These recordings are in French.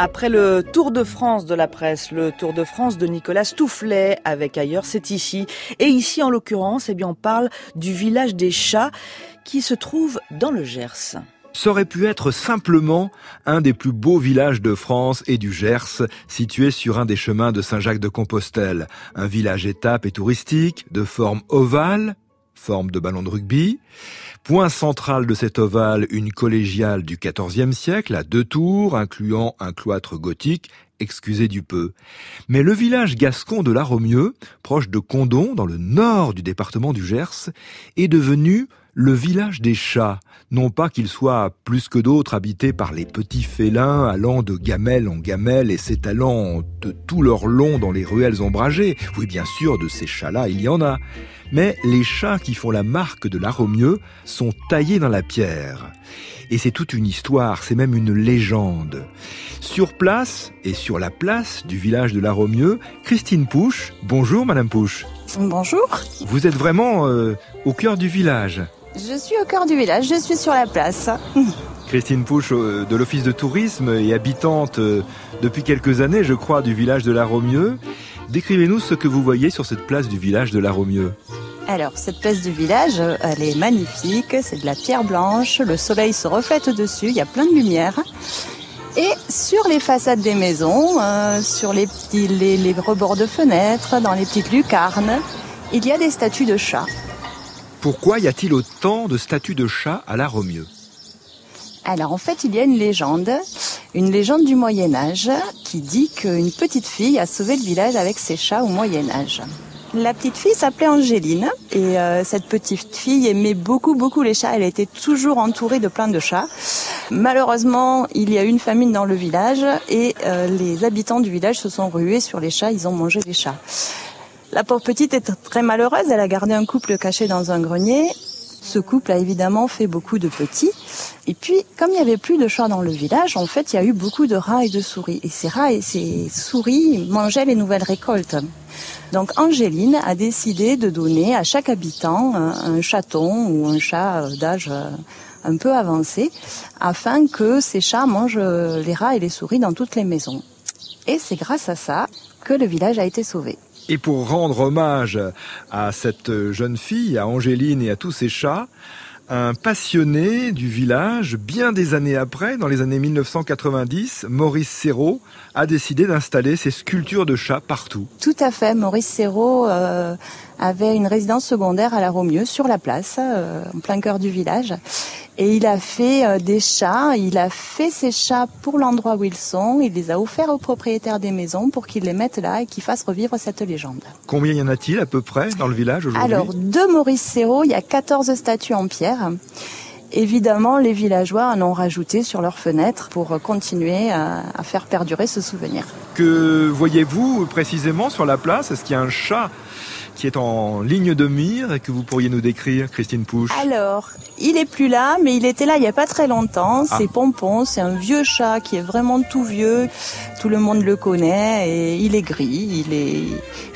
Après le Tour de France de la presse, le Tour de France de Nicolas Toufflet avec ailleurs, c'est ici. Et ici, en l'occurrence, eh bien, on parle du village des chats qui se trouve dans le Gers. Ça aurait pu être simplement un des plus beaux villages de France et du Gers, situé sur un des chemins de Saint-Jacques-de-Compostelle. Un village étape et touristique, de forme ovale, forme de ballon de rugby. Point central de cet ovale, une collégiale du XIVe siècle à deux tours, incluant un cloître gothique, excusez du peu. Mais le village gascon de La Romieux, proche de Condon, dans le nord du département du Gers, est devenu le village des chats, non pas qu'il soit plus que d'autres habité par les petits félins allant de gamelle en gamelle et s'étalant de tout leur long dans les ruelles ombragées. Oui, bien sûr, de ces chats-là, il y en a. Mais les chats qui font la marque de la Romieux sont taillés dans la pierre. Et c'est toute une histoire, c'est même une légende. Sur place et sur la place du village de la Romieux, Christine Pouche. Bonjour Madame Pouche. Bonjour. Vous êtes vraiment euh, au cœur du village. Je suis au cœur du village, je suis sur la place. Christine Pouche euh, de l'Office de tourisme et habitante euh, depuis quelques années, je crois, du village de la Romieux. Décrivez-nous ce que vous voyez sur cette place du village de la Romieux. Alors, cette place du village, elle est magnifique, c'est de la pierre blanche, le soleil se reflète dessus, il y a plein de lumière. Et sur les façades des maisons, euh, sur les, petits, les, les rebords de fenêtres, dans les petites lucarnes, il y a des statues de chats. Pourquoi y a-t-il autant de statues de chats à la Romieux? Alors en fait, il y a une légende, une légende du Moyen Âge qui dit qu'une petite fille a sauvé le village avec ses chats au Moyen Âge. La petite fille s'appelait Angéline et euh, cette petite fille aimait beaucoup beaucoup les chats. Elle était toujours entourée de plein de chats. Malheureusement, il y a eu une famine dans le village et euh, les habitants du village se sont rués sur les chats. Ils ont mangé les chats. La pauvre petite est très malheureuse. Elle a gardé un couple caché dans un grenier. Ce couple a évidemment fait beaucoup de petits. Et puis, comme il n'y avait plus de chats dans le village, en fait, il y a eu beaucoup de rats et de souris. Et ces rats et ces souris mangeaient les nouvelles récoltes. Donc, Angéline a décidé de donner à chaque habitant un chaton ou un chat d'âge un peu avancé, afin que ces chats mangent les rats et les souris dans toutes les maisons. Et c'est grâce à ça que le village a été sauvé. Et pour rendre hommage à cette jeune fille, à Angéline et à tous ses chats, un passionné du village, bien des années après, dans les années 1990, Maurice Serrault, a décidé d'installer ses sculptures de chats partout. Tout à fait. Maurice Serrault euh, avait une résidence secondaire à la Romieux, sur la place, euh, en plein cœur du village. Et il a fait euh, des chats, il a fait ces chats pour l'endroit où ils sont, il les a offerts aux propriétaires des maisons pour qu'ils les mettent là et qu'ils fassent revivre cette légende. Combien y en a-t-il à peu près dans le village aujourd'hui? Alors, de Maurice Serrault, il y a 14 statues en pierre. Évidemment, les villageois en ont rajouté sur leurs fenêtres pour continuer à, à faire perdurer ce souvenir. Que voyez-vous précisément sur la place? Est-ce qu'il y a un chat qui est en ligne de mire et que vous pourriez nous décrire, Christine Pouche? Alors, il est plus là, mais il était là il y a pas très longtemps. Ah. C'est Pompon, c'est un vieux chat qui est vraiment tout vieux. Tout le monde le connaît et il est gris, il est,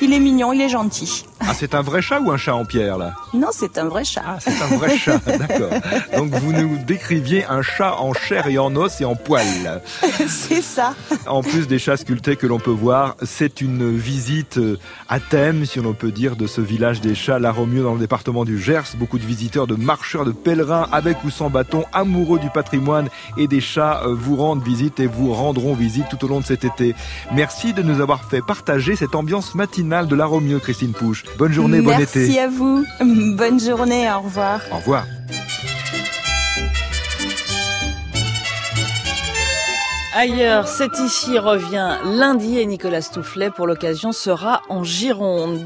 il est mignon, il est gentil. Ah, c'est un vrai chat ou un chat en pierre là? Non, c'est un vrai chat. Ah, c'est un vrai chat, d'accord. Donc vous nous décriviez un chat en chair et en os et en poils. c'est ça. En plus des chats sculptés que l'on peut voir, c'est une visite à thème, si on peut dire, de ce village des chats, la Romieux dans le département du Gers. Beaucoup de visiteurs, de marcheurs, de pèlerins, avec ou sans bâton, amoureux du patrimoine et des chats, euh, vous rendent visite et vous rendront visite tout au long de cet été. Merci de nous avoir fait partager cette ambiance matinale de la Romieux, Christine Pouche. Bonne journée, bon Merci été. à vous. Bonne journée, au revoir. Au revoir. Ailleurs, c'est ici revient lundi et Nicolas Toufflet pour l'occasion sera en Gironde.